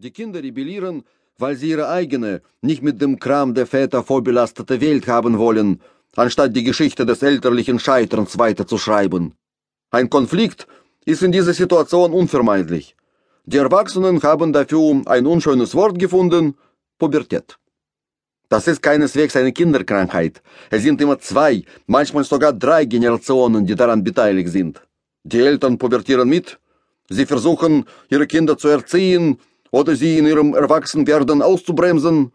Die Kinder rebellieren, weil sie ihre eigene, nicht mit dem Kram der Väter vorbelastete Welt haben wollen, anstatt die Geschichte des elterlichen Scheiterns weiterzuschreiben. Ein Konflikt ist in dieser Situation unvermeidlich. Die Erwachsenen haben dafür ein unschönes Wort gefunden, Pubertät. Das ist keineswegs eine Kinderkrankheit. Es sind immer zwei, manchmal sogar drei Generationen, die daran beteiligt sind. Die Eltern pubertieren mit, sie versuchen, ihre Kinder zu erziehen, oder sie in ihrem Erwachsenwerden auszubremsen.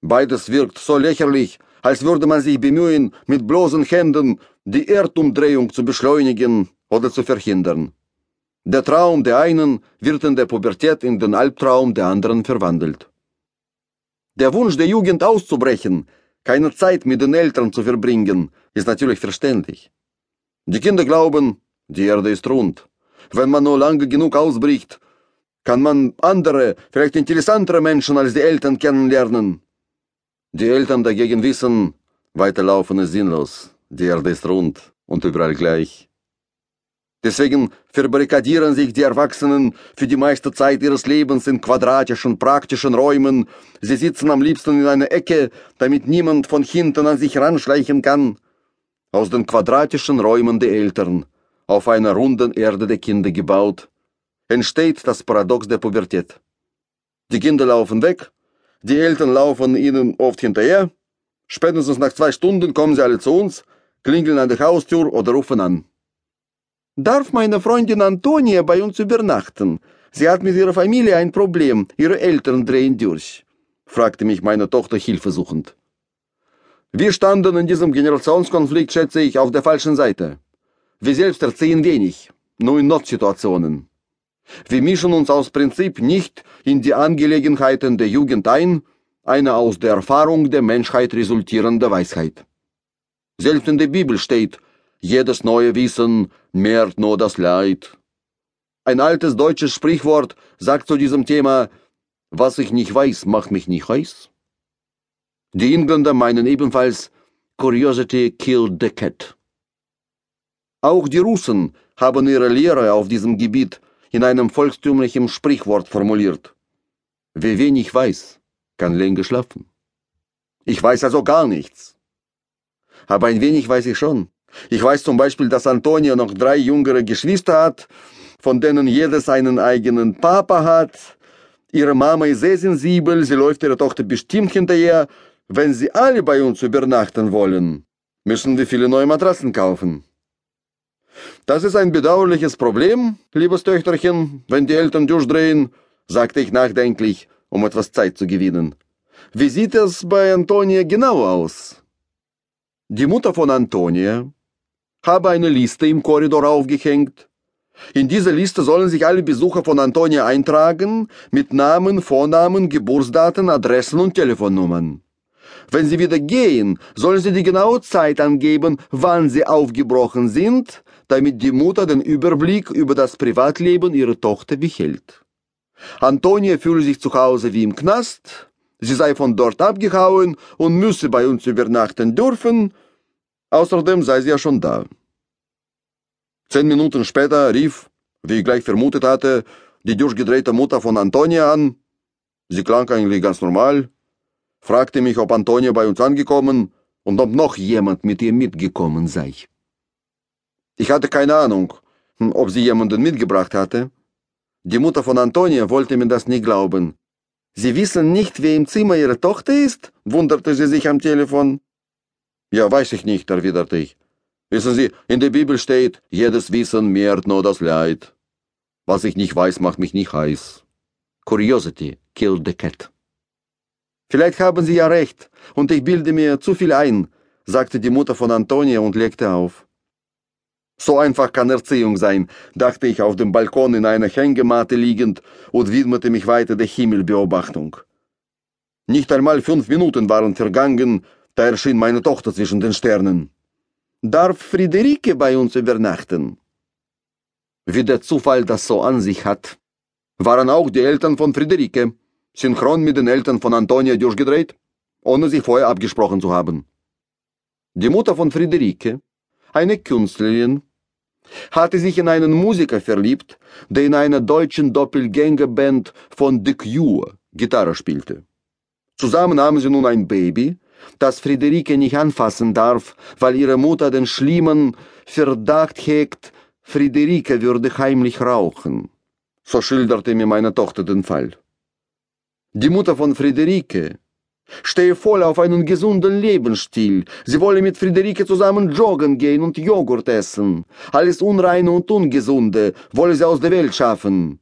Beides wirkt so lächerlich, als würde man sich bemühen, mit bloßen Händen die Erdumdrehung zu beschleunigen oder zu verhindern. Der Traum der einen wird in der Pubertät in den Albtraum der anderen verwandelt. Der Wunsch der Jugend auszubrechen, keine Zeit mit den Eltern zu verbringen, ist natürlich verständlich. Die Kinder glauben, die Erde ist rund. Wenn man nur lange genug ausbricht, kann man andere, vielleicht interessantere Menschen als die Eltern kennenlernen. Die Eltern dagegen wissen, weiterlaufen ist sinnlos. Die Erde ist rund und überall gleich. Deswegen verbarrikadieren sich die Erwachsenen für die meiste Zeit ihres Lebens in quadratischen, praktischen Räumen. Sie sitzen am liebsten in einer Ecke, damit niemand von hinten an sich ranschleichen kann. Aus den quadratischen Räumen der Eltern, auf einer runden Erde der Kinder gebaut, entsteht das Paradox der Pubertät. Die Kinder laufen weg, die Eltern laufen ihnen oft hinterher, spätestens nach zwei Stunden kommen sie alle zu uns, klingeln an der Haustür oder rufen an. Darf meine Freundin Antonia bei uns übernachten? Sie hat mit ihrer Familie ein Problem, ihre Eltern drehen durch, fragte mich meine Tochter hilfesuchend. Wir standen in diesem Generationskonflikt, schätze ich, auf der falschen Seite. Wir selbst erziehen wenig, nur in Notsituationen. Wir mischen uns aus Prinzip nicht in die Angelegenheiten der Jugend ein, eine aus der Erfahrung der Menschheit resultierende Weisheit. Selbst in der Bibel steht, jedes neue Wissen mehrt nur das Leid. Ein altes deutsches Sprichwort sagt zu diesem Thema, was ich nicht weiß, macht mich nicht heiß. Die Engländer meinen ebenfalls, Curiosity killed the cat. Auch die Russen haben ihre Lehre auf diesem Gebiet in einem volkstümlichen Sprichwort formuliert. Wer wenig weiß, kann länger schlafen. Ich weiß also gar nichts. Aber ein wenig weiß ich schon. Ich weiß zum Beispiel, dass Antonia noch drei jüngere Geschwister hat, von denen jedes einen eigenen Papa hat. Ihre Mama ist sehr sensibel, sie läuft ihrer Tochter bestimmt hinterher. Wenn sie alle bei uns übernachten wollen, müssen wir viele neue Matratzen kaufen. Das ist ein bedauerliches Problem, liebes Töchterchen, wenn die Eltern durchdrehen, sagte ich nachdenklich, um etwas Zeit zu gewinnen. Wie sieht es bei Antonia genau aus? Die Mutter von Antonia habe eine Liste im Korridor aufgehängt. In dieser Liste sollen sich alle Besucher von Antonia eintragen, mit Namen, Vornamen, Geburtsdaten, Adressen und Telefonnummern. Wenn sie wieder gehen, sollen sie die genaue Zeit angeben, wann sie aufgebrochen sind, damit die Mutter den Überblick über das Privatleben ihrer Tochter behält. Antonia fühle sich zu Hause wie im Knast, sie sei von dort abgehauen und müsse bei uns übernachten dürfen, außerdem sei sie ja schon da. Zehn Minuten später rief, wie ich gleich vermutet hatte, die durchgedrehte Mutter von Antonia an. Sie klang eigentlich ganz normal, fragte mich, ob Antonia bei uns angekommen und ob noch jemand mit ihr mitgekommen sei. Ich hatte keine Ahnung, hm, ob sie jemanden mitgebracht hatte. Die Mutter von Antonia wollte mir das nie glauben. Sie wissen nicht, wer im Zimmer ihre Tochter ist? wunderte sie sich am Telefon. Ja, weiß ich nicht, erwiderte ich. Wissen Sie, in der Bibel steht, jedes Wissen mehrt nur das Leid. Was ich nicht weiß, macht mich nicht heiß. Curiosity killed the cat. Vielleicht haben Sie ja recht, und ich bilde mir zu viel ein, sagte die Mutter von Antonia und legte auf. So einfach kann Erziehung sein, dachte ich auf dem Balkon in einer Hängematte liegend und widmete mich weiter der Himmelbeobachtung. Nicht einmal fünf Minuten waren vergangen, da erschien meine Tochter zwischen den Sternen. Darf Friederike bei uns übernachten? Wie der Zufall das so an sich hat, waren auch die Eltern von Friederike synchron mit den Eltern von Antonia durchgedreht, ohne sich vorher abgesprochen zu haben. Die Mutter von Friederike, eine Künstlerin, hatte sich in einen Musiker verliebt, der in einer deutschen Doppelgängerband von The Cure Gitarre spielte. Zusammen haben sie nun ein Baby, das Friederike nicht anfassen darf, weil ihre Mutter den schlimmen Verdacht hegt, Friederike würde heimlich rauchen. So schilderte mir meine Tochter den Fall. Die Mutter von Friederike stehe voll auf einen gesunden Lebensstil. Sie wolle mit Friederike zusammen joggen gehen und Joghurt essen. Alles Unreine und Ungesunde wolle sie aus der Welt schaffen.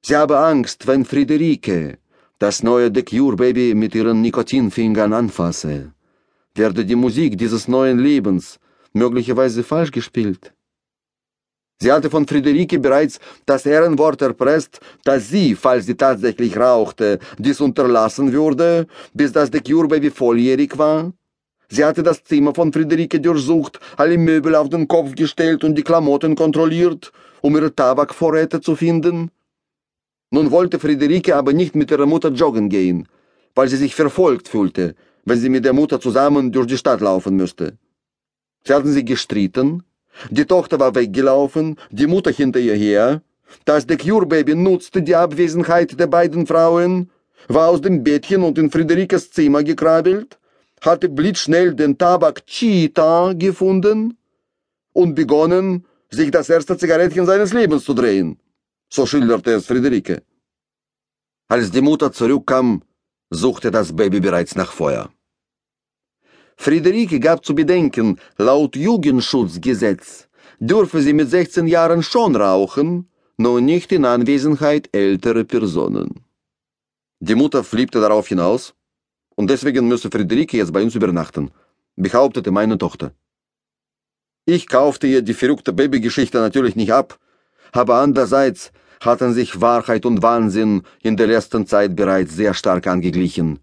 Sie habe Angst, wenn Friederike das neue The Cure Baby mit ihren Nikotinfingern anfasse, werde die Musik dieses neuen Lebens möglicherweise falsch gespielt. Sie hatte von Friederike bereits das Ehrenwort erpresst, dass sie, falls sie tatsächlich rauchte, dies unterlassen würde, bis das The Cure Baby volljährig war. Sie hatte das Zimmer von Friederike durchsucht, alle Möbel auf den Kopf gestellt und die Klamotten kontrolliert, um ihre Tabakvorräte zu finden. Nun wollte Friederike aber nicht mit ihrer Mutter joggen gehen, weil sie sich verfolgt fühlte, wenn sie mit der Mutter zusammen durch die Stadt laufen müsste. Sie hatten sich gestritten, die Tochter war weggelaufen, die Mutter hinter ihr her. Das The Cure Baby nutzte die Abwesenheit der beiden Frauen, war aus dem Bettchen und in Friederikes Zimmer gekrabbelt, hatte blitzschnell den Tabak Cheetah gefunden und begonnen, sich das erste Zigarettchen seines Lebens zu drehen so schilderte es Friederike. Als die Mutter zurückkam, suchte das Baby bereits nach Feuer. Friederike gab zu bedenken, laut Jugendschutzgesetz dürfe sie mit 16 Jahren schon rauchen, nur nicht in Anwesenheit älterer Personen. Die Mutter flippte darauf hinaus, und deswegen müsse Friederike jetzt bei uns übernachten, behauptete meine Tochter. Ich kaufte ihr die verrückte Babygeschichte natürlich nicht ab, aber andererseits hatten sich Wahrheit und Wahnsinn in der letzten Zeit bereits sehr stark angeglichen.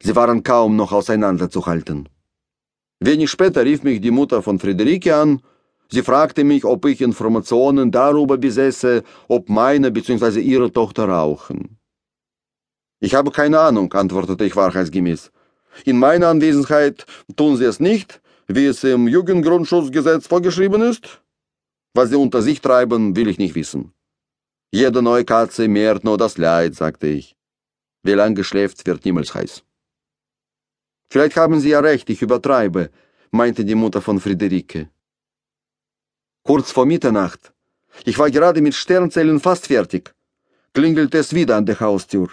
Sie waren kaum noch auseinanderzuhalten. Wenig später rief mich die Mutter von Friederike an. Sie fragte mich, ob ich Informationen darüber besäße, ob meine bzw. ihre Tochter rauchen. Ich habe keine Ahnung, antwortete ich wahrheitsgemäß. In meiner Anwesenheit tun sie es nicht, wie es im Jugendgrundschutzgesetz vorgeschrieben ist. Was sie unter sich treiben, will ich nicht wissen. Jede neue Katze mehrt nur das Leid, sagte ich. Wie lang geschläft wird niemals heiß. Vielleicht haben Sie ja recht, ich übertreibe, meinte die Mutter von Friederike. Kurz vor Mitternacht, ich war gerade mit Sternzellen fast fertig, klingelte es wieder an der Haustür.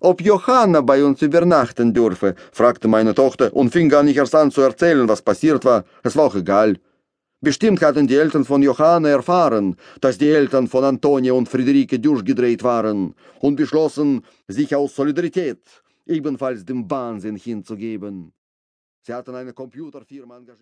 Ob Johanna bei uns übernachten dürfe, fragte meine Tochter und fing gar nicht erst an zu erzählen, was passiert war. Es war auch egal. Bestimmt hatten die Eltern von Johanna erfahren, dass die Eltern von Antonia und Friederike durchgedreht waren und beschlossen, sich aus Solidarität ebenfalls dem Wahnsinn hinzugeben. Sie hatten eine Computerfirma engagiert.